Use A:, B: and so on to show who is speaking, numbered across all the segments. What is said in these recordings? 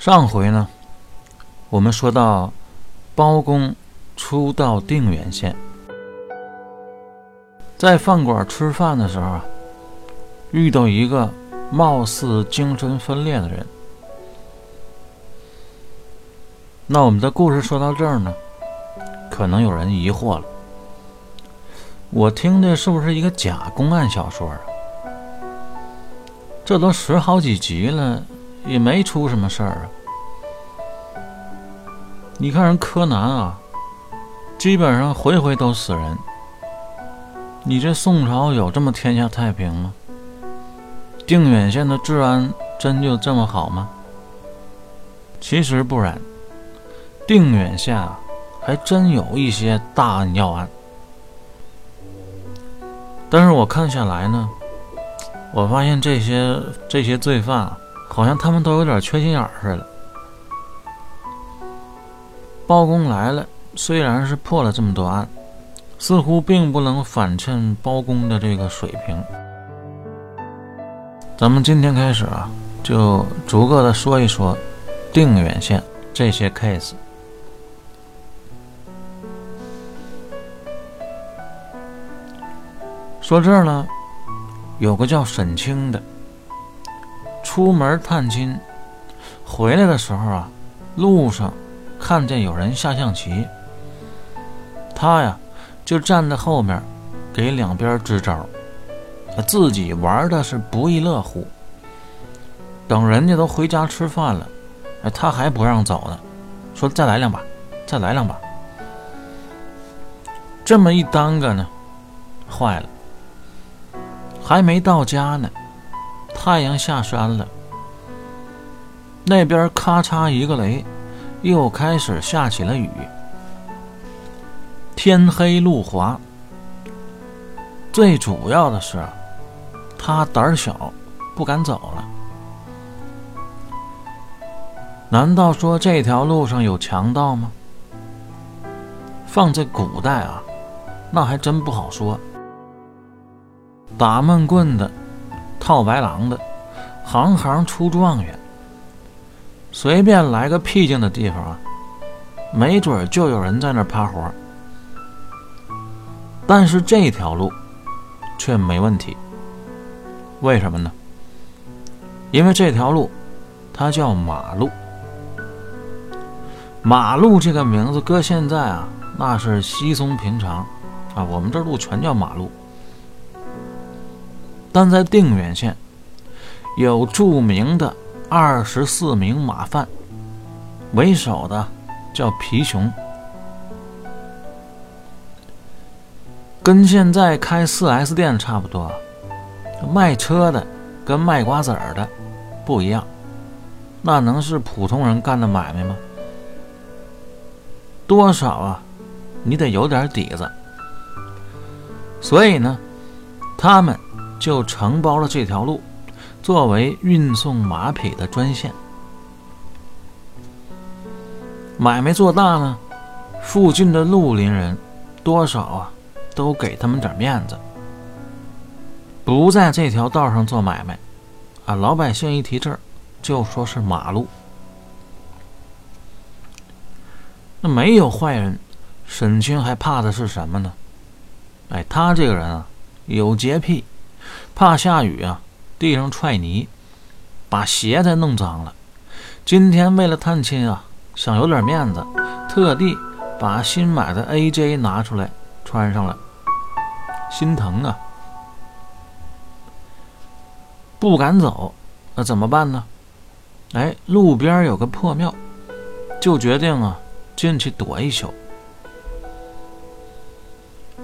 A: 上回呢，我们说到包公初到定远县，在饭馆吃饭的时候啊，遇到一个貌似精神分裂的人。那我们的故事说到这儿呢，可能有人疑惑了：我听的是不是一个假公案小说啊？这都十好几集了。也没出什么事儿啊！你看人柯南啊，基本上回回都死人。你这宋朝有这么天下太平吗？定远县的治安真就这么好吗？其实不然，定远县啊，还真有一些大案要案。但是我看下来呢，我发现这些这些罪犯啊。好像他们都有点缺心眼儿似的。包公来了，虽然是破了这么多案，似乎并不能反衬包公的这个水平。咱们今天开始啊，就逐个的说一说定远县这些 case。说这儿呢，有个叫沈清的。出门探亲，回来的时候啊，路上看见有人下象棋，他呀就站在后面，给两边支招，自己玩的是不亦乐乎。等人家都回家吃饭了，他还不让走呢，说再来两把，再来两把。这么一耽搁呢，坏了，还没到家呢。太阳下山了，那边咔嚓一个雷，又开始下起了雨。天黑路滑，最主要的是，他胆小，不敢走了。难道说这条路上有强盗吗？放在古代啊，那还真不好说。打闷棍的。套白狼的，行行出状元。随便来个僻静的地方啊，没准就有人在那儿趴活。但是这条路却没问题，为什么呢？因为这条路它叫马路。马路这个名字搁现在啊，那是稀松平常啊，我们这路全叫马路。但在定远县，有著名的二十四名马贩，为首的叫皮熊，跟现在开四 S 店差不多。卖车的跟卖瓜子儿的不一样，那能是普通人干的买卖吗？多少啊，你得有点底子。所以呢，他们。就承包了这条路，作为运送马匹的专线。买卖做大呢，附近的绿林人多少啊，都给他们点面子，不在这条道上做买卖。啊，老百姓一提这儿，就说是马路。那没有坏人，沈清还怕的是什么呢？哎，他这个人啊，有洁癖。怕下雨啊，地上踹泥，把鞋才弄脏了。今天为了探亲啊，想有点面子，特地把新买的 AJ 拿出来穿上了，心疼啊，不敢走，那怎么办呢？哎，路边有个破庙，就决定啊进去躲一宿。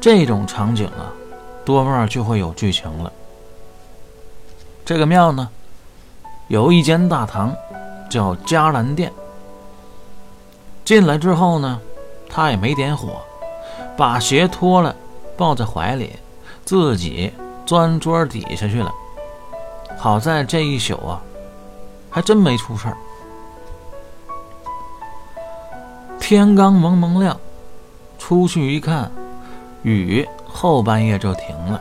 A: 这种场景啊，多半就会有剧情了。这个庙呢，有一间大堂，叫迦兰殿。进来之后呢，他也没点火，把鞋脱了，抱在怀里，自己钻桌底下去了。好在这一宿啊，还真没出事儿。天刚蒙蒙亮，出去一看，雨后半夜就停了，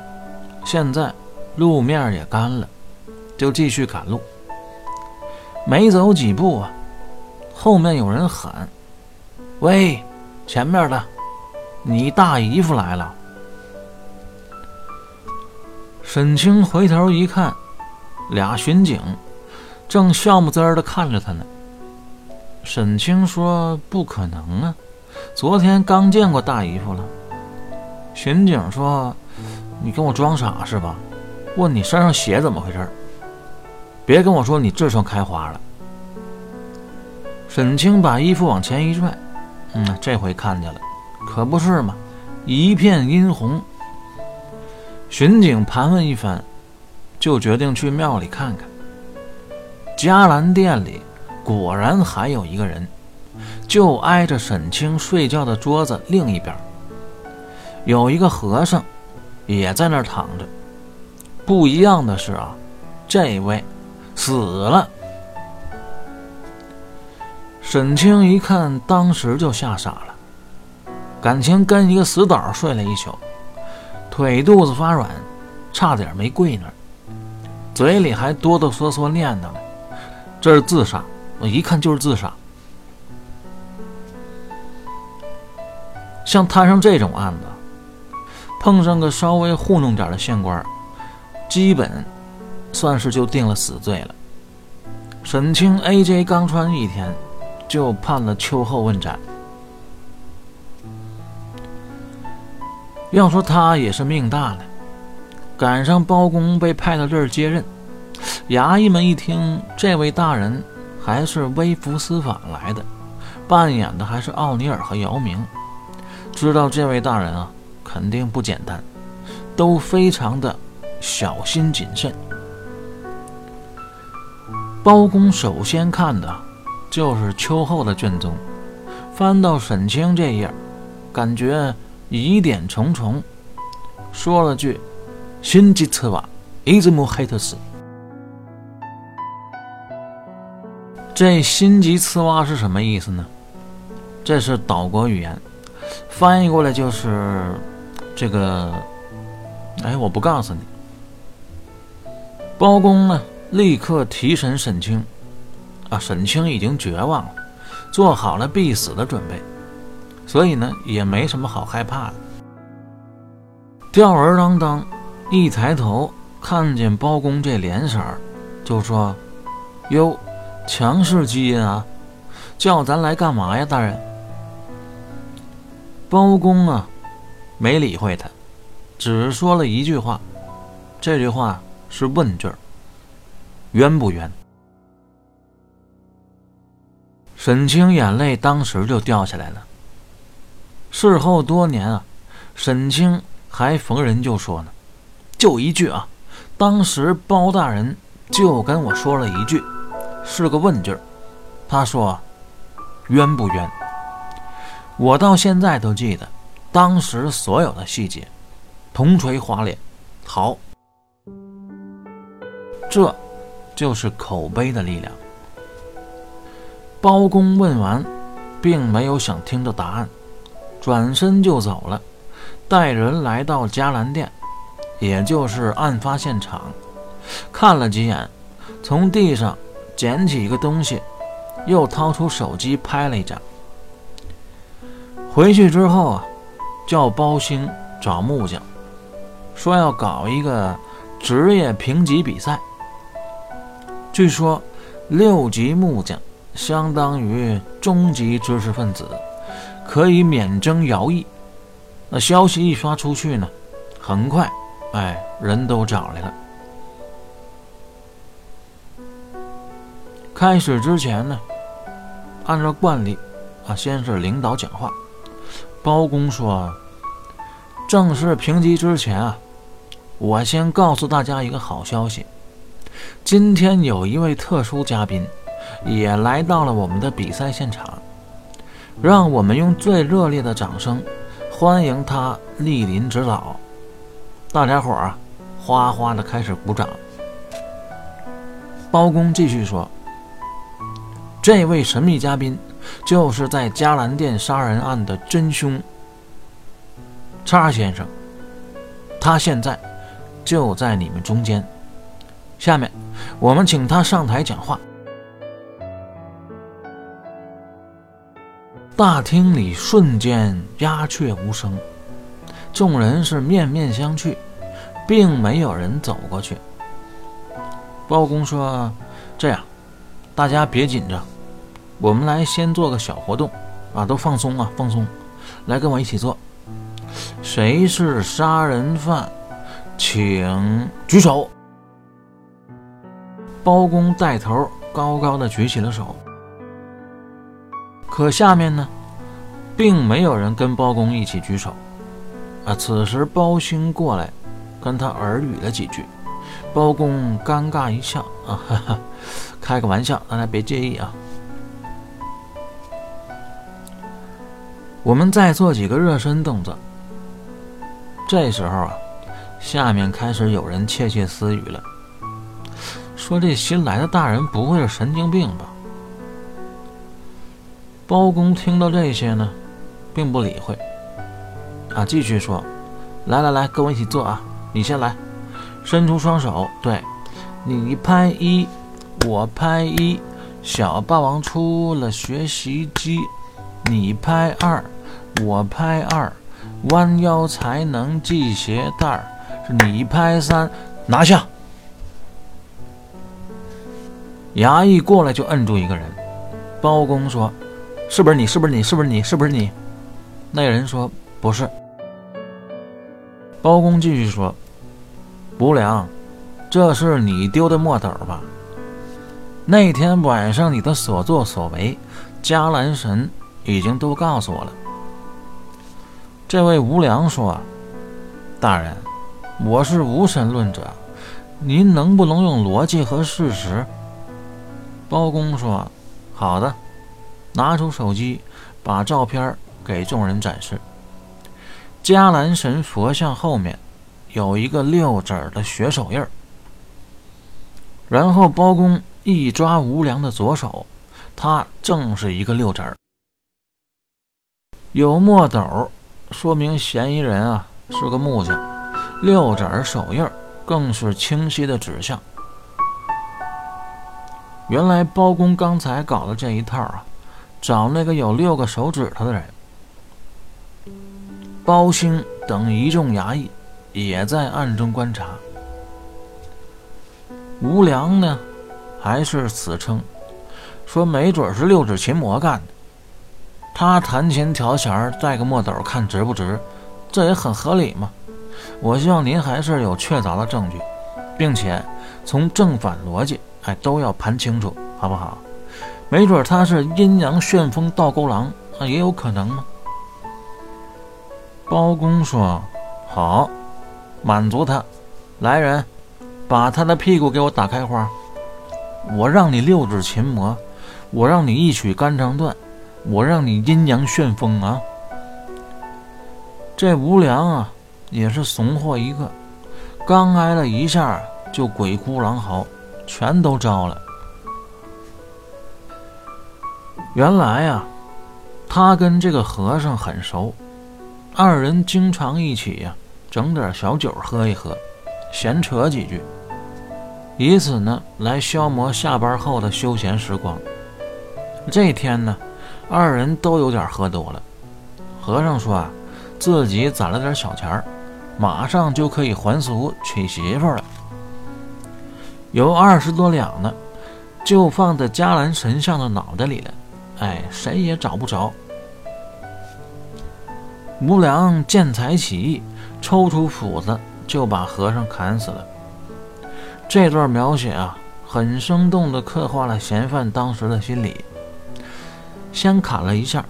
A: 现在路面也干了。就继续赶路，没走几步啊，后面有人喊：“喂，前面的，你大姨夫来了。”沈清回头一看，俩巡警正笑目滋儿的看着他呢。沈清说：“不可能啊，昨天刚见过大姨夫了。”巡警说：“你跟我装傻是吧？问你身上血怎么回事？别跟我说你痔疮开花了。”沈清把衣服往前一拽，嗯，这回看见了，可不是嘛，一片殷红。巡警盘问一番，就决定去庙里看看。迦兰殿里。果然还有一个人，就挨着沈清睡觉的桌子另一边，有一个和尚，也在那儿躺着。不一样的是啊，这位死了。沈清一看，当时就吓傻了，感情跟一个死倒睡了一宿，腿肚子发软，差点没跪那儿，嘴里还哆哆嗦嗦念叨呢：“这是自杀。”我一看就是自杀。像摊上这种案子，碰上个稍微糊弄点的县官，基本算是就定了死罪了。沈清 A.J. 刚穿一天，就判了秋后问斩。要说他也是命大了，赶上包公被派到这儿接任，衙役们一听这位大人。还是微服私访来的，扮演的还是奥尼尔和姚明。知道这位大人啊，肯定不简单，都非常的小心谨慎。包公首先看的，就是秋后的卷宗，翻到沈清这页，感觉疑点重重，说了句：“心机刺瓦，一直木黑特死。”这心急刺瓦是什么意思呢？这是岛国语言，翻译过来就是这个。哎，我不告诉你。包公呢，立刻提审沈清。啊，沈清已经绝望了，做好了必死的准备，所以呢，也没什么好害怕的。吊儿郎当，一抬头看见包公这脸色儿，就说：“哟。”强势基因啊，叫咱来干嘛呀，大人？包公啊，没理会他，只说了一句话，这句话是问句儿：冤不冤？沈清眼泪当时就掉下来了。事后多年啊，沈清还逢人就说呢，就一句啊，当时包大人就跟我说了一句。是个问句儿，他说：“冤不冤？”我到现在都记得当时所有的细节，铜锤花脸，好，这就是口碑的力量。包公问完，并没有想听的答案，转身就走了，带人来到嘉兰殿，也就是案发现场，看了几眼，从地上。捡起一个东西，又掏出手机拍了一张。回去之后啊，叫包兴找木匠，说要搞一个职业评级比赛。据说六级木匠相当于中级知识分子，可以免征徭役。那消息一发出去呢，很快，哎，人都找来了。开始之前呢，按照惯例，啊，先是领导讲话。包公说：“正式评级之前啊，我先告诉大家一个好消息。今天有一位特殊嘉宾，也来到了我们的比赛现场，让我们用最热烈的掌声欢迎他莅临指导。”大家伙儿啊，哗哗的开始鼓掌。包公继续说。这位神秘嘉宾，就是在嘉兰殿杀人案的真凶，叉先生。他现在就在你们中间。下面，我们请他上台讲话。大厅里瞬间鸦雀无声，众人是面面相觑，并没有人走过去。包公说：“这样，大家别紧张，我们来先做个小活动，啊，都放松啊，放松，来跟我一起做。谁是杀人犯，请举手。”包公带头，高高的举起了手。可下面呢，并没有人跟包公一起举手。啊，此时包兴过来，跟他耳语了几句。包公尴尬一笑，啊，哈哈，开个玩笑，大家别介意啊。我们再做几个热身动作。这时候啊，下面开始有人窃窃私语了，说这新来的大人不会是神经病吧？包公听到这些呢，并不理会，啊，继续说：“来来来，跟我一起做啊！你先来，伸出双手，对，你拍一，我拍一，小霸王出了学习机，你拍二，我拍二，弯腰才能系鞋带儿，你拍三，拿下。”衙役过来就摁住一个人，包公说。是不是你？是不是你？是不是你？是不是你？那人说不是。包公继续说：“无良，这是你丢的墨斗吧？那天晚上你的所作所为，迦兰神已经都告诉我了。”这位无良说：“大人，我是无神论者，您能不能用逻辑和事实？”包公说：“好的。”拿出手机，把照片给众人展示。迦兰神佛像后面有一个六指的血手印儿。然后包公一抓吴良的左手，他正是一个六指。有墨斗，说明嫌疑人啊是个木匠。六指手印更是清晰的指向。原来包公刚才搞的这一套啊。找那个有六个手指头的人。包兴等一众衙役也在暗中观察。吴良呢，还是死撑，说没准是六指琴魔干的。他弹琴调弦带个墨斗，看值不值，这也很合理嘛。我希望您还是有确凿的证据，并且从正反逻辑，哎，都要盘清楚，好不好？没准他是阴阳旋风倒钩狼啊，也有可能吗？包公说：“好，满足他。来人，把他的屁股给我打开花。我让你六指琴魔，我让你一曲肝肠断，我让你阴阳旋风啊！”这吴良啊，也是怂货一个，刚挨了一下就鬼哭狼嚎，全都招了。原来呀，他跟这个和尚很熟，二人经常一起呀整点小酒喝一喝，闲扯几句，以此呢来消磨下班后的休闲时光。这天呢，二人都有点喝多了。和尚说啊，自己攒了点小钱儿，马上就可以还俗娶媳妇了，有二十多两呢，就放在迦兰神像的脑袋里了。哎，谁也找不着。无良见财起意，抽出斧子就把和尚砍死了。这段描写啊，很生动地刻画了嫌犯当时的心理。先砍了一下，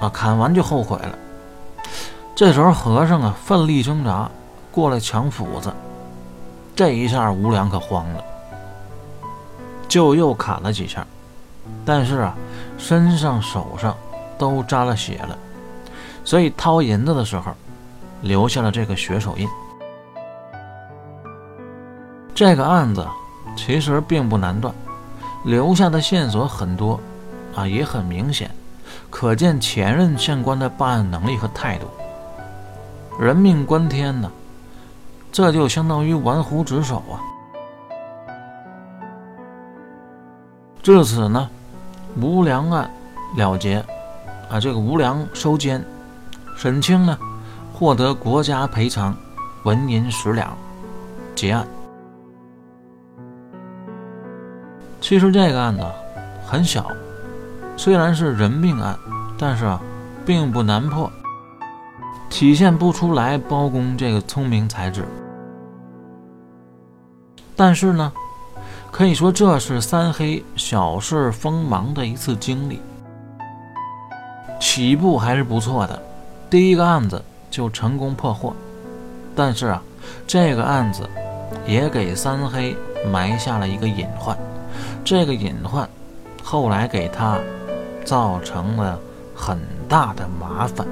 A: 啊，砍完就后悔了。这时候和尚啊，奋力挣扎过来抢斧子，这一下吴良可慌了，就又砍了几下。但是啊，身上、手上都沾了血了，所以掏银子的时候留下了这个血手印。这个案子其实并不难断，留下的线索很多啊，也很明显，可见前任县官的办案能力和态度。人命关天呢，这就相当于玩忽职守啊。至此呢，无良案了结。啊这个无良收监，沈清呢获得国家赔偿纹银十两，结案。其实这个案子很小，虽然是人命案，但是啊并不难破，体现不出来包公这个聪明才智。但是呢，可以说这是三黑小事锋芒的一次经历，起步还是不错的，第一个案子就成功破获。但是啊，这个案子也给三黑埋下了一个隐患，这个隐患后来给他造成了很大的麻烦。